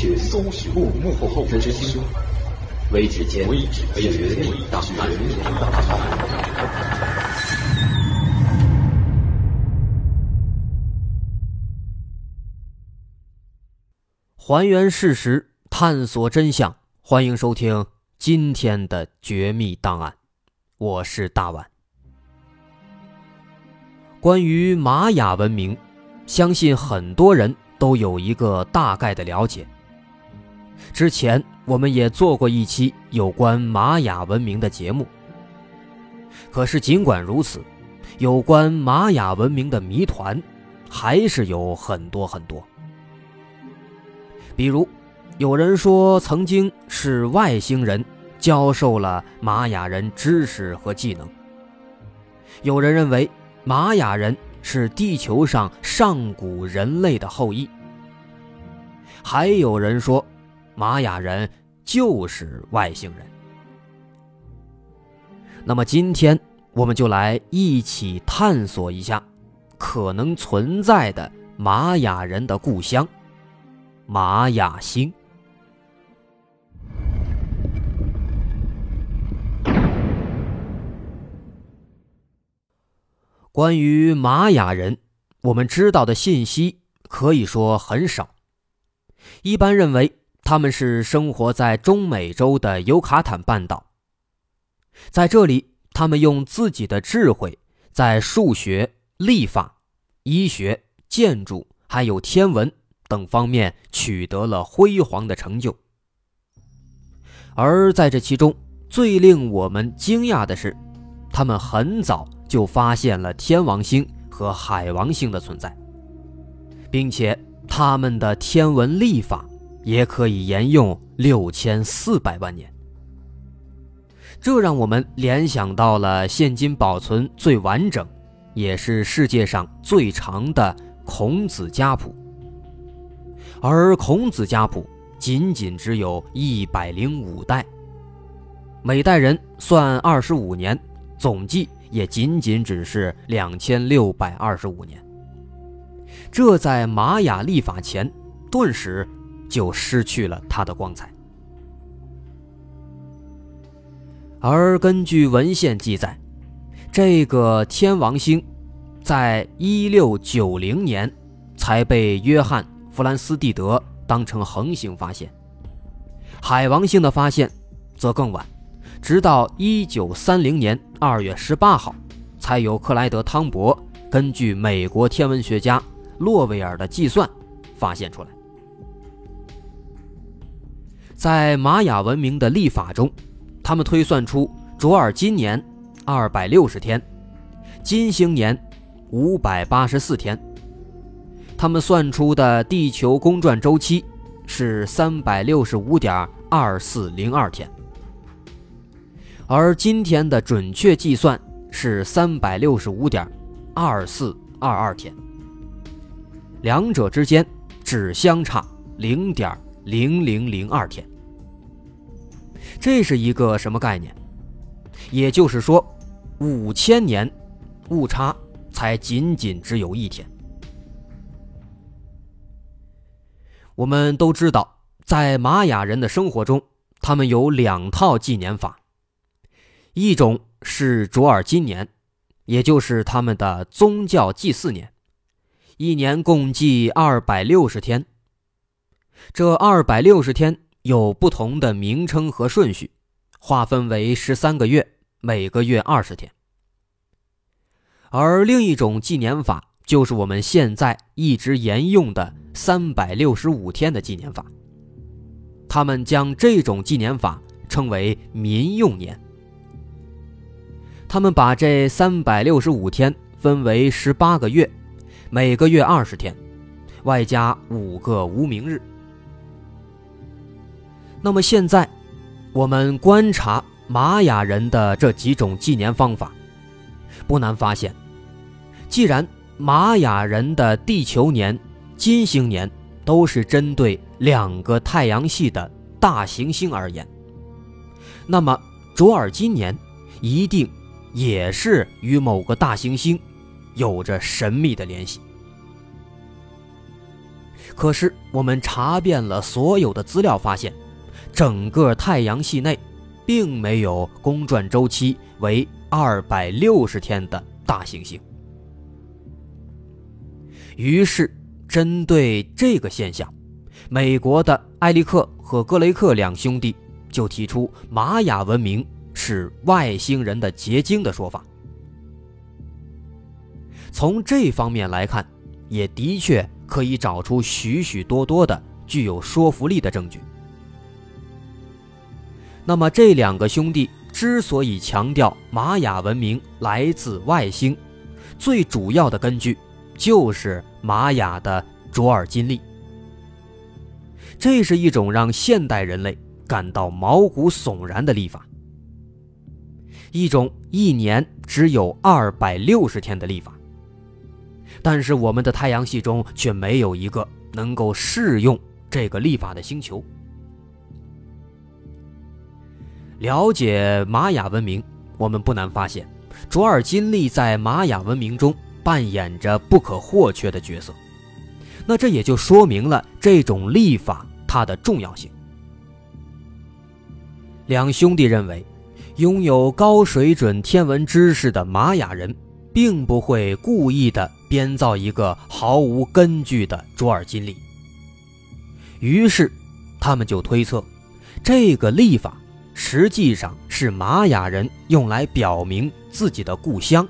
象，搜寻搜寻幕幕后真凶，微指尖绝密档案。还原事实，探索真相，欢迎收听今天的《绝密档案》，我是大碗。关于玛雅文明，相信很多人都有一个大概的了解。之前我们也做过一期有关玛雅文明的节目。可是尽管如此，有关玛雅文明的谜团还是有很多很多。比如，有人说曾经是外星人教授了玛雅人知识和技能；有人认为玛雅人是地球上上古人类的后裔；还有人说玛雅人就是外星人。那么，今天我们就来一起探索一下可能存在的玛雅人的故乡。玛雅星。关于玛雅人，我们知道的信息可以说很少。一般认为他们是生活在中美洲的尤卡坦半岛，在这里，他们用自己的智慧，在数学、历法、医学、建筑还有天文。等方面取得了辉煌的成就，而在这其中最令我们惊讶的是，他们很早就发现了天王星和海王星的存在，并且他们的天文历法也可以沿用六千四百万年。这让我们联想到了现今保存最完整，也是世界上最长的孔子家谱。而孔子家谱仅仅只有一百零五代，每代人算二十五年，总计也仅仅只是两千六百二十五年。这在玛雅历法前，顿时就失去了它的光彩。而根据文献记载，这个天王星，在一六九零年才被约翰。弗兰斯蒂德当成恒星发现，海王星的发现则更晚，直到一九三零年二月十八号，才由克莱德·汤博根据美国天文学家洛维尔的计算发现出来。在玛雅文明的历法中，他们推算出卓尔金年二百六十天，金星年五百八十四天。他们算出的地球公转周期是三百六十五点二四零二天，而今天的准确计算是三百六十五点二四二二天，两者之间只相差零点零零零二天。这是一个什么概念？也就是说，五千年误差才仅仅只有一天。我们都知道，在玛雅人的生活中，他们有两套纪年法，一种是卓尔金年，也就是他们的宗教祭祀年，一年共计二百六十天。这二百六十天有不同的名称和顺序，划分为十三个月，每个月二十天。而另一种纪年法。就是我们现在一直沿用的三百六十五天的纪年法。他们将这种纪年法称为民用年。他们把这三百六十五天分为十八个月，每个月二十天，外加五个无名日。那么现在，我们观察玛雅人的这几种纪年方法，不难发现，既然玛雅人的地球年、金星年都是针对两个太阳系的大行星而言，那么卓尔金年一定也是与某个大行星有着神秘的联系。可是我们查遍了所有的资料，发现整个太阳系内并没有公转周期为二百六十天的大行星。于是，针对这个现象，美国的埃利克和格雷克两兄弟就提出玛雅文明是外星人的结晶的说法。从这方面来看，也的确可以找出许许多多的具有说服力的证据。那么，这两个兄弟之所以强调玛雅文明来自外星，最主要的根据就是玛雅的卓尔金历。这是一种让现代人类感到毛骨悚然的历法，一种一年只有二百六十天的历法。但是我们的太阳系中却没有一个能够适用这个历法的星球。了解玛雅文明，我们不难发现，卓尔金历在玛雅文明中扮演着不可或缺的角色。那这也就说明了这种历法它的重要性。两兄弟认为，拥有高水准天文知识的玛雅人。并不会故意的编造一个毫无根据的卓尔金历。于是，他们就推测，这个历法实际上是玛雅人用来表明自己的故乡，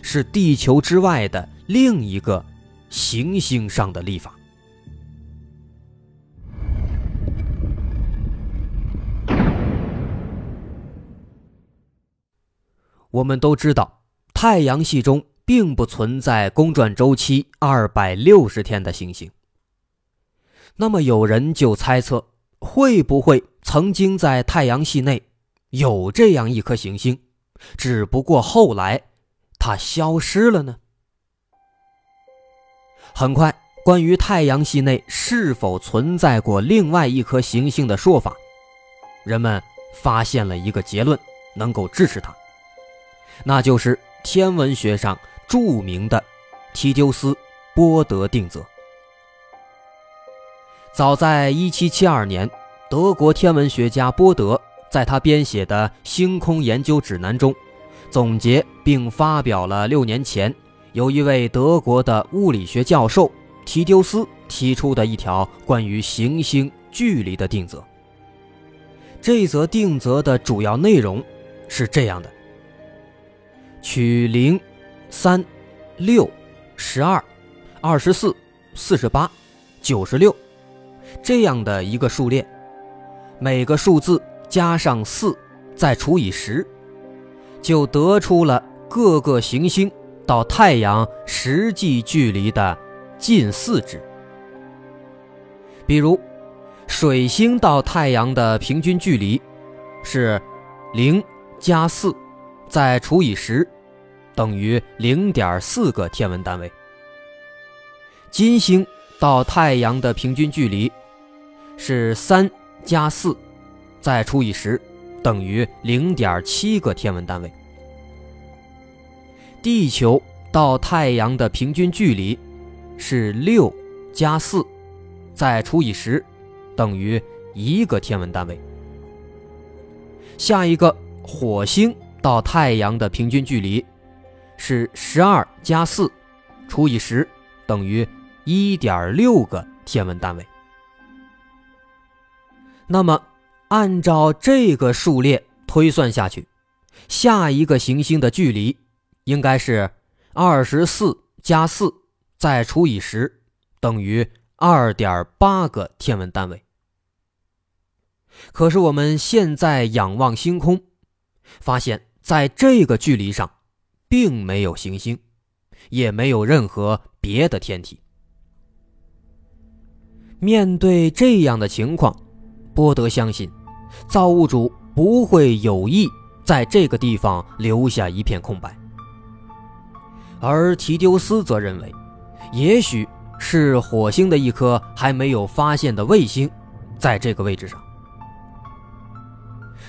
是地球之外的另一个行星上的历法。我们都知道。太阳系中并不存在公转周期二百六十天的行星。那么有人就猜测，会不会曾经在太阳系内有这样一颗行星，只不过后来它消失了呢？很快，关于太阳系内是否存在过另外一颗行星的说法，人们发现了一个结论，能够支持它，那就是。天文学上著名的提丢斯波德定则。早在1772年，德国天文学家波德在他编写的《星空研究指南》中，总结并发表了六年前由一位德国的物理学教授提丢斯提出的一条关于行星距离的定则。这则定则的主要内容是这样的。取零、三、六、十二、二十四、四十八、九十六这样的一个数列，每个数字加上四，再除以十，就得出了各个行星到太阳实际距离的近似值。比如，水星到太阳的平均距离是零加四，再除以十。等于零点四个天文单位。金星到太阳的平均距离是三加四，再除以十，等于零点七个天文单位。地球到太阳的平均距离是六加四，再除以十，等于一个天文单位。下一个，火星到太阳的平均距离。是十二加四除以十等于一点六个天文单位。那么，按照这个数列推算下去，下一个行星的距离应该是二十四加四再除以十等于二点八个天文单位。可是我们现在仰望星空，发现在这个距离上。并没有行星，也没有任何别的天体。面对这样的情况，波德相信，造物主不会有意在这个地方留下一片空白。而提丢斯则认为，也许是火星的一颗还没有发现的卫星，在这个位置上。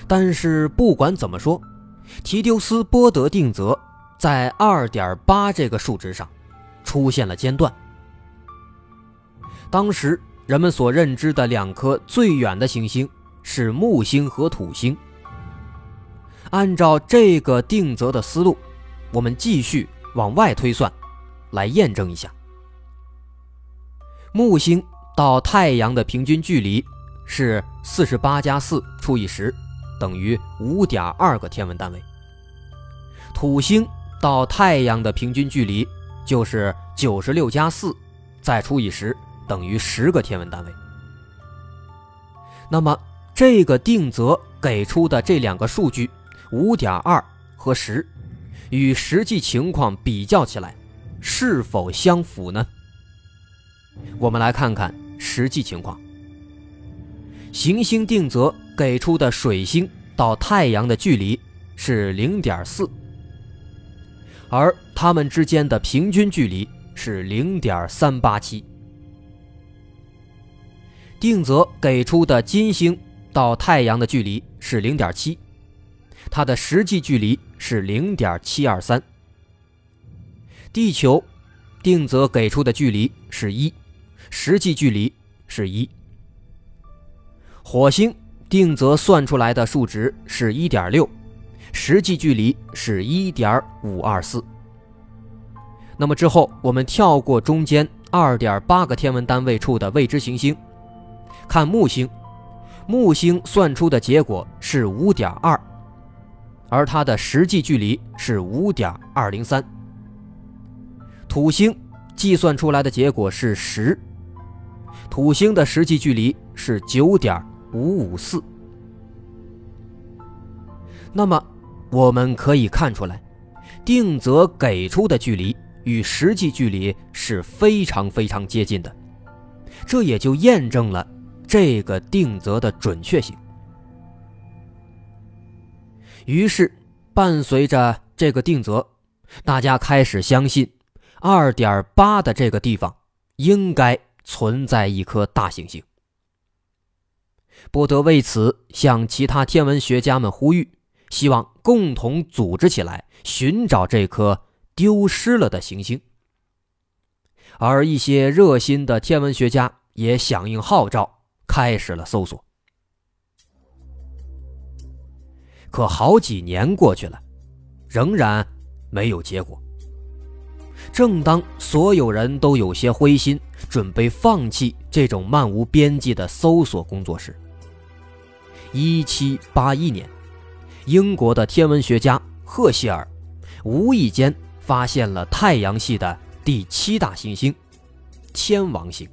但是不管怎么说，提丢斯波德定则。在二点八这个数值上，出现了间断。当时人们所认知的两颗最远的行星是木星和土星。按照这个定则的思路，我们继续往外推算，来验证一下。木星到太阳的平均距离是四十八加四除以十，等于五点二个天文单位。土星到太阳的平均距离就是九十六加四，再除以十。等于十个天文单位。那么，这个定则给出的这两个数据，五点二和十，与实际情况比较起来，是否相符呢？我们来看看实际情况。行星定则给出的水星到太阳的距离是零点四，而它们之间的平均距离是零点三八七。定则给出的金星到太阳的距离是零点七，它的实际距离是零点七二三。地球定则给出的距离是一，实际距离是一。火星定则算出来的数值是一点六，实际距离是一点五二四。那么之后我们跳过中间二点八个天文单位处的未知行星。看木星，木星算出的结果是五点二，而它的实际距离是五点二零三。土星计算出来的结果是十，土星的实际距离是九点五五四。那么我们可以看出来，定则给出的距离与实际距离是非常非常接近的，这也就验证了。这个定则的准确性。于是，伴随着这个定则，大家开始相信，二点八的这个地方应该存在一颗大行星。波德为此向其他天文学家们呼吁，希望共同组织起来寻找这颗丢失了的行星。而一些热心的天文学家也响应号召。开始了搜索，可好几年过去了，仍然没有结果。正当所有人都有些灰心，准备放弃这种漫无边际的搜索工作时，一七八一年，英国的天文学家赫歇尔无意间发现了太阳系的第七大行星——天王星。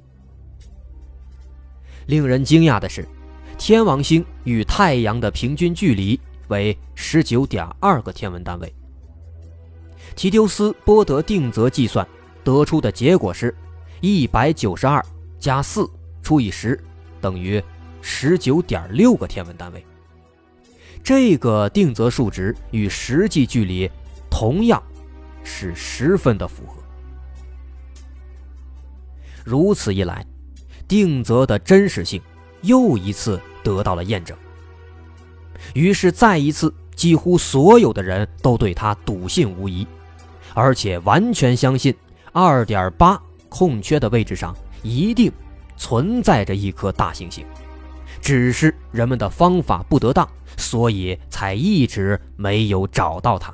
令人惊讶的是，天王星与太阳的平均距离为十九点二个天文单位。提丢斯波德定则计算得出的结果是，一百九十二加四除以十等于十九点六个天文单位。这个定则数值与实际距离同样是十分的符合。如此一来。定则的真实性又一次得到了验证。于是，再一次，几乎所有的人都对他笃信无疑，而且完全相信二点八空缺的位置上一定存在着一颗大行星，只是人们的方法不得当，所以才一直没有找到它。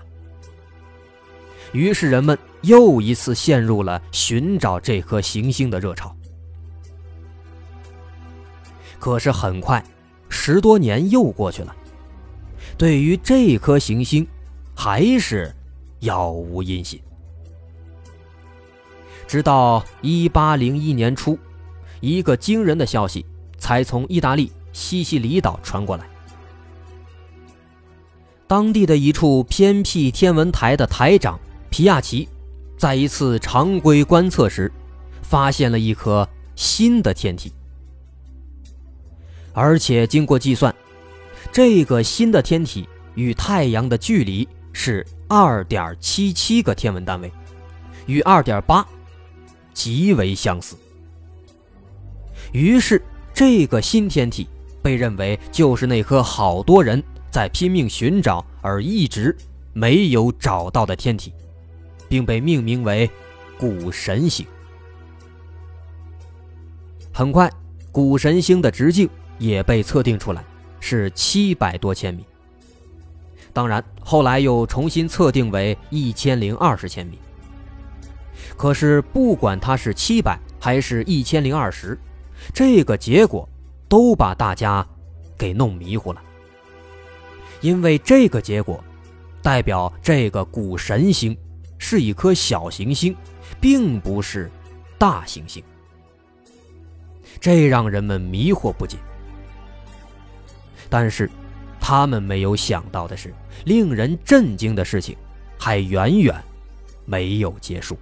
于是，人们又一次陷入了寻找这颗行星的热潮。可是很快，十多年又过去了，对于这颗行星，还是杳无音信。直到一八零一年初，一个惊人的消息才从意大利西西里岛传过来。当地的一处偏僻天文台的台长皮亚奇，在一次常规观测时，发现了一颗新的天体。而且经过计算，这个新的天体与太阳的距离是二点七七个天文单位，与二点八极为相似。于是，这个新天体被认为就是那颗好多人在拼命寻找而一直没有找到的天体，并被命名为“古神星”。很快，谷神星的直径也被测定出来，是七百多千米。当然，后来又重新测定为一千零二十千米。可是，不管它是七百还是一千零二十，这个结果都把大家给弄迷糊了。因为这个结果，代表这个古神星是一颗小行星，并不是大行星。这让人们迷惑不解。但是，他们没有想到的是，令人震惊的事情还远远没有结束。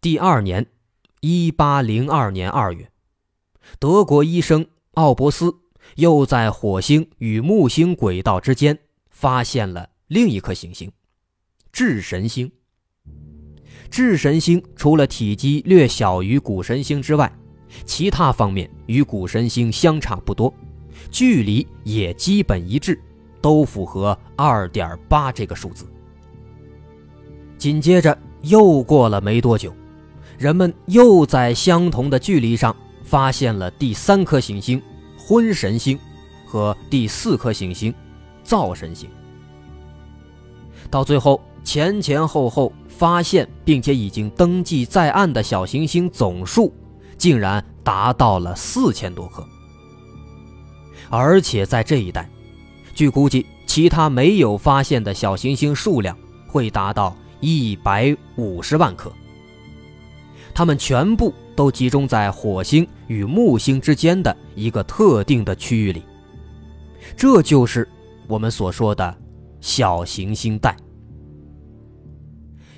第二年，一八零二年二月，德国医生奥伯斯又在火星与木星轨道之间发现了另一颗行星——智神星。智神星除了体积略小于谷神星之外，其他方面与谷神星相差不多，距离也基本一致，都符合二点八这个数字。紧接着又过了没多久，人们又在相同的距离上发现了第三颗行星——昏神星，和第四颗行星——灶神星。到最后，前前后后。发现并且已经登记在案的小行星总数，竟然达到了四千多颗，而且在这一带，据估计，其他没有发现的小行星数量会达到一百五十万颗。它们全部都集中在火星与木星之间的一个特定的区域里，这就是我们所说的小行星带。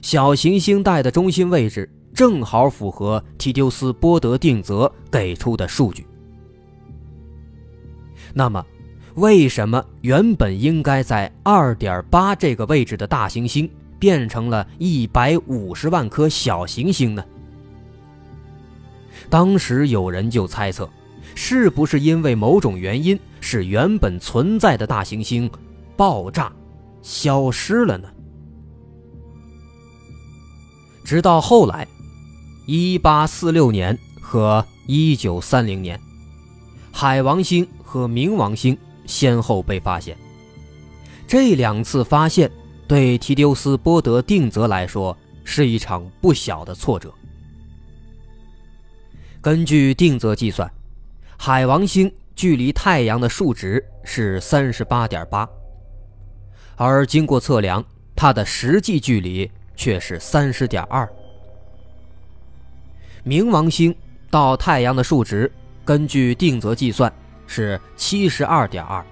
小行星带的中心位置正好符合提丢斯波德定则给出的数据。那么，为什么原本应该在二点八这个位置的大行星变成了一百五十万颗小行星呢？当时有人就猜测，是不是因为某种原因，使原本存在的大行星爆炸消失了呢？直到后来，一八四六年和一九三零年，海王星和冥王星先后被发现。这两次发现对提丢斯波德定则来说是一场不小的挫折。根据定则计算，海王星距离太阳的数值是三十八点八，而经过测量，它的实际距离。却是三十点二。冥王星到太阳的数值，根据定则计算是七十二点二，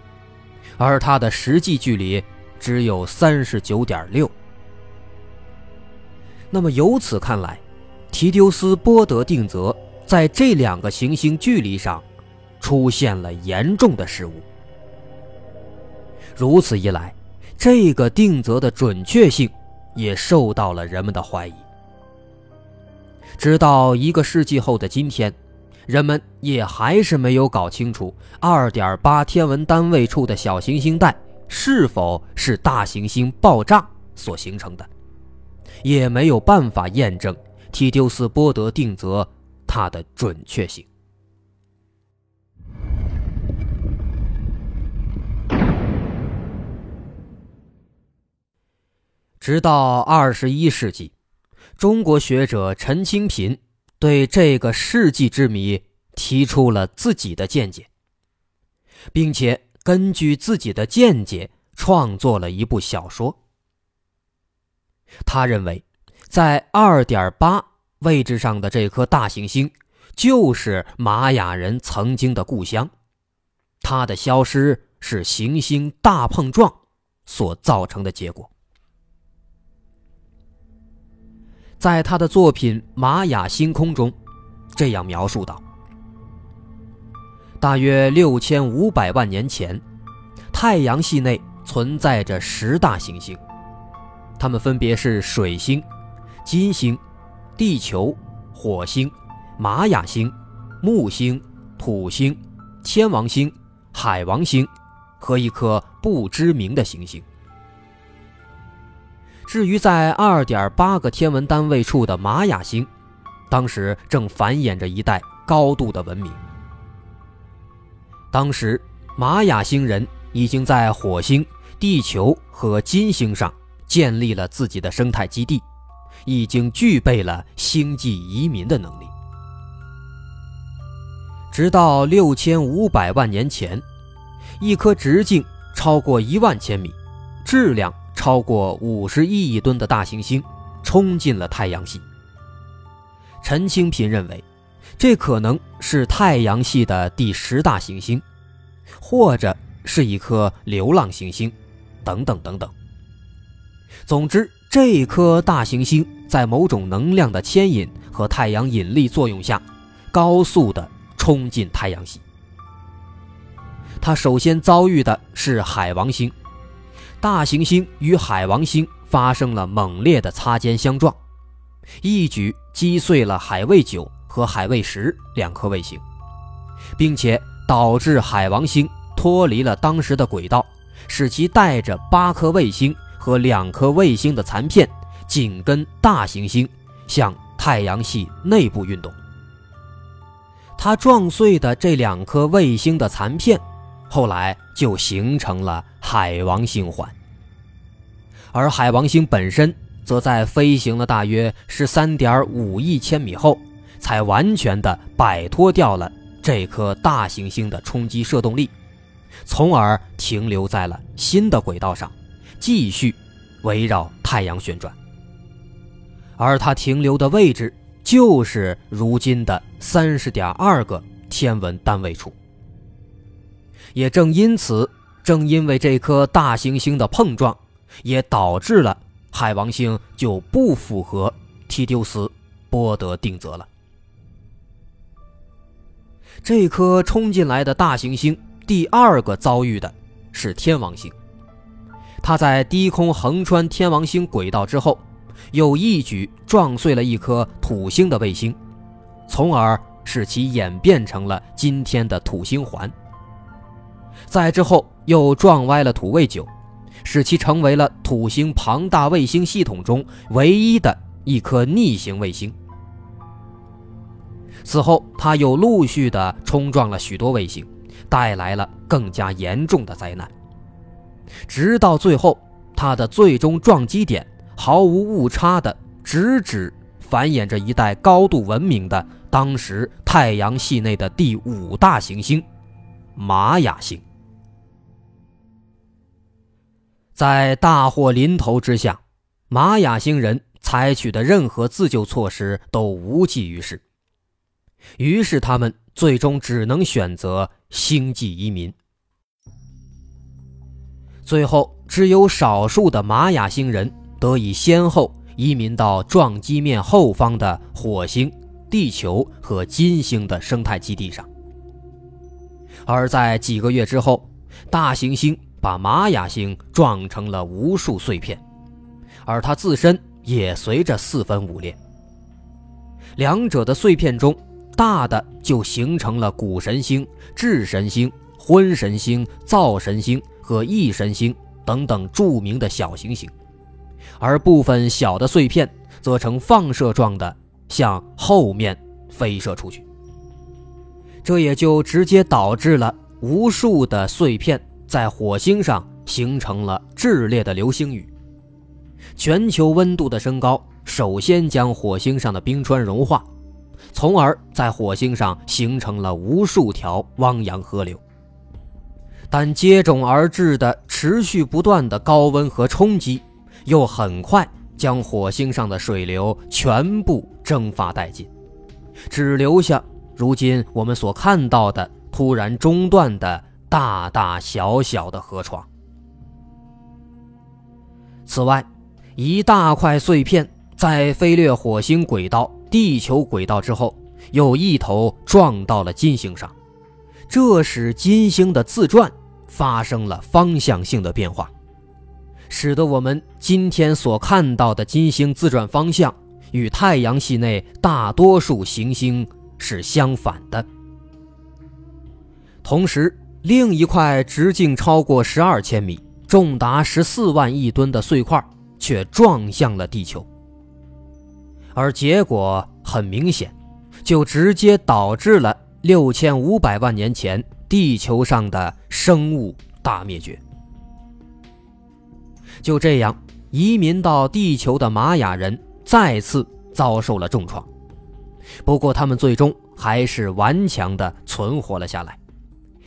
而它的实际距离只有三十九点六。那么由此看来，提丢斯波德定则在这两个行星距离上出现了严重的失误。如此一来，这个定则的准确性。也受到了人们的怀疑。直到一个世纪后的今天，人们也还是没有搞清楚二点八天文单位处的小行星带是否是大行星爆炸所形成的，也没有办法验证提丢斯波德定则它的准确性。直到二十一世纪，中国学者陈清平对这个世纪之谜提出了自己的见解，并且根据自己的见解创作了一部小说。他认为，在二点八位置上的这颗大行星，就是玛雅人曾经的故乡，它的消失是行星大碰撞所造成的结果。在他的作品《玛雅星空》中，这样描述道：大约六千五百万年前，太阳系内存在着十大行星，它们分别是水星、金星、地球、火星、玛雅星、木星、土星、天王星、海王星和一颗不知名的行星。至于在二点八个天文单位处的玛雅星，当时正繁衍着一代高度的文明。当时，玛雅星人已经在火星、地球和金星上建立了自己的生态基地，已经具备了星际移民的能力。直到六千五百万年前，一颗直径超过一万千米、质量超过五十亿亿吨的大行星冲进了太阳系。陈清平认为，这可能是太阳系的第十大行星，或者是一颗流浪行星，等等等等。总之，这颗大行星在某种能量的牵引和太阳引力作用下，高速的冲进太阳系。它首先遭遇的是海王星，大行星与海王星发生了猛烈的擦肩相撞。一举击碎了海卫九和海卫十两颗卫星，并且导致海王星脱离了当时的轨道，使其带着八颗卫星和两颗卫星的残片紧跟大行星向太阳系内部运动。它撞碎的这两颗卫星的残片，后来就形成了海王星环，而海王星本身。则在飞行了大约十三点五亿千米后，才完全的摆脱掉了这颗大行星的冲击射动力，从而停留在了新的轨道上，继续围绕太阳旋转。而它停留的位置就是如今的三十点二个天文单位处。也正因此，正因为这颗大行星的碰撞，也导致了。海王星就不符合提丢斯波德定则了。这颗冲进来的大行星第二个遭遇的是天王星，它在低空横穿天王星轨道之后，又一举撞碎了一颗土星的卫星，从而使其演变成了今天的土星环。再之后又撞歪了土卫九。使其成为了土星庞大卫星系统中唯一的一颗逆行卫星。此后，它又陆续的冲撞了许多卫星，带来了更加严重的灾难。直到最后，它的最终撞击点毫无误差的直指繁衍着一代高度文明的当时太阳系内的第五大行星——玛雅星。在大祸临头之下，玛雅星人采取的任何自救措施都无济于事。于是，他们最终只能选择星际移民。最后，只有少数的玛雅星人得以先后移民到撞击面后方的火星、地球和金星的生态基地上。而在几个月之后，大行星。把玛雅星撞成了无数碎片，而它自身也随着四分五裂。两者的碎片中，大的就形成了古神星、智神星、昏神星、灶神星和异神星等等著名的小行星，而部分小的碎片则呈放射状的向后面飞射出去。这也就直接导致了无数的碎片。在火星上形成了炽烈的流星雨，全球温度的升高首先将火星上的冰川融化，从而在火星上形成了无数条汪洋河流。但接踵而至的持续不断的高温和冲击，又很快将火星上的水流全部蒸发殆尽，只留下如今我们所看到的突然中断的。大大小小的河床。此外，一大块碎片在飞掠火星轨道、地球轨道之后，又一头撞到了金星上，这使金星的自转发生了方向性的变化，使得我们今天所看到的金星自转方向与太阳系内大多数行星是相反的。同时，另一块直径超过十二千米、重达十四万亿吨的碎块，却撞向了地球，而结果很明显，就直接导致了六千五百万年前地球上的生物大灭绝。就这样，移民到地球的玛雅人再次遭受了重创。不过，他们最终还是顽强地存活了下来，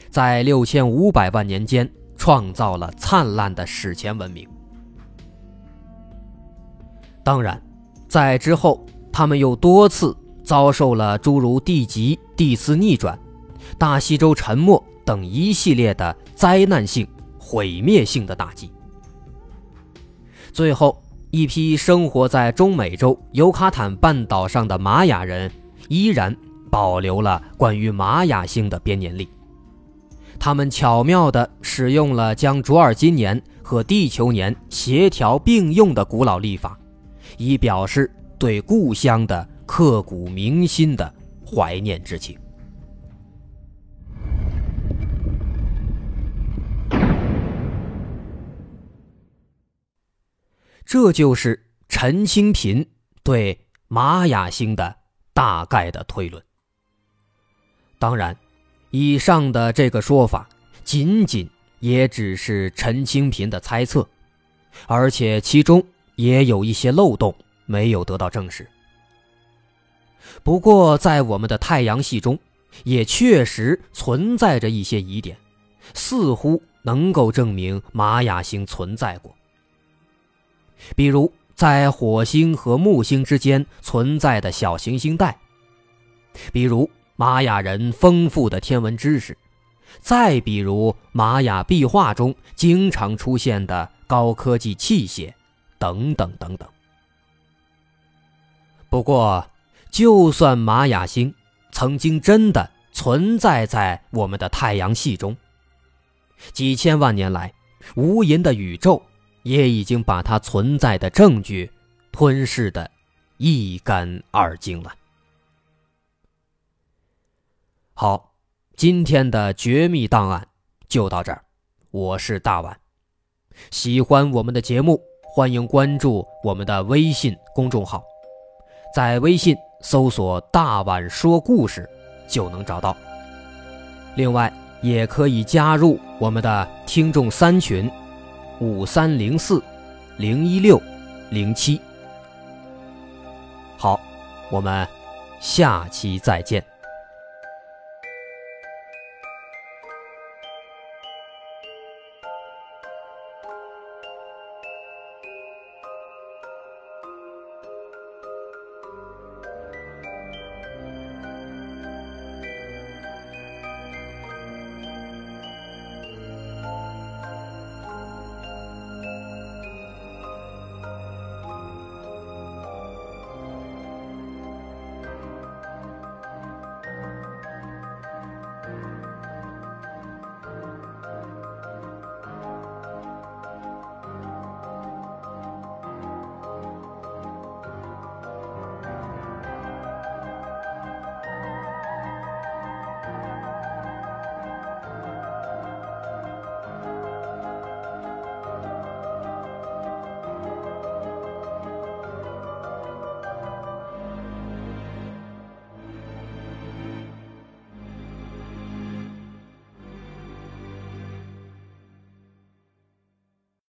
在六千五百万年间创造了灿烂的史前文明。当然，在之后，他们又多次遭受了诸如地极、地磁逆转、大西洲沉没等一系列的灾难性、毁灭性的打击。最后，一批生活在中美洲尤卡坦半岛上的玛雅人依然保留了关于玛雅星的编年历。他们巧妙地使用了将卓尔金年和地球年协调并用的古老历法，以表示对故乡的刻骨铭心的怀念之情。这就是陈清平对玛雅星的大概的推论。当然，以上的这个说法仅仅也只是陈清平的猜测，而且其中也有一些漏洞没有得到证实。不过，在我们的太阳系中，也确实存在着一些疑点，似乎能够证明玛雅星存在过。比如，在火星和木星之间存在的小行星带；比如玛雅人丰富的天文知识；再比如玛雅壁画中经常出现的高科技器械，等等等等。不过，就算玛雅星曾经真的存在在我们的太阳系中，几千万年来，无垠的宇宙。也已经把它存在的证据吞噬的一干二净了。好，今天的绝密档案就到这儿，我是大碗。喜欢我们的节目，欢迎关注我们的微信公众号，在微信搜索“大碗说故事”就能找到。另外，也可以加入我们的听众三群。五三零四零一六零七，好，我们下期再见。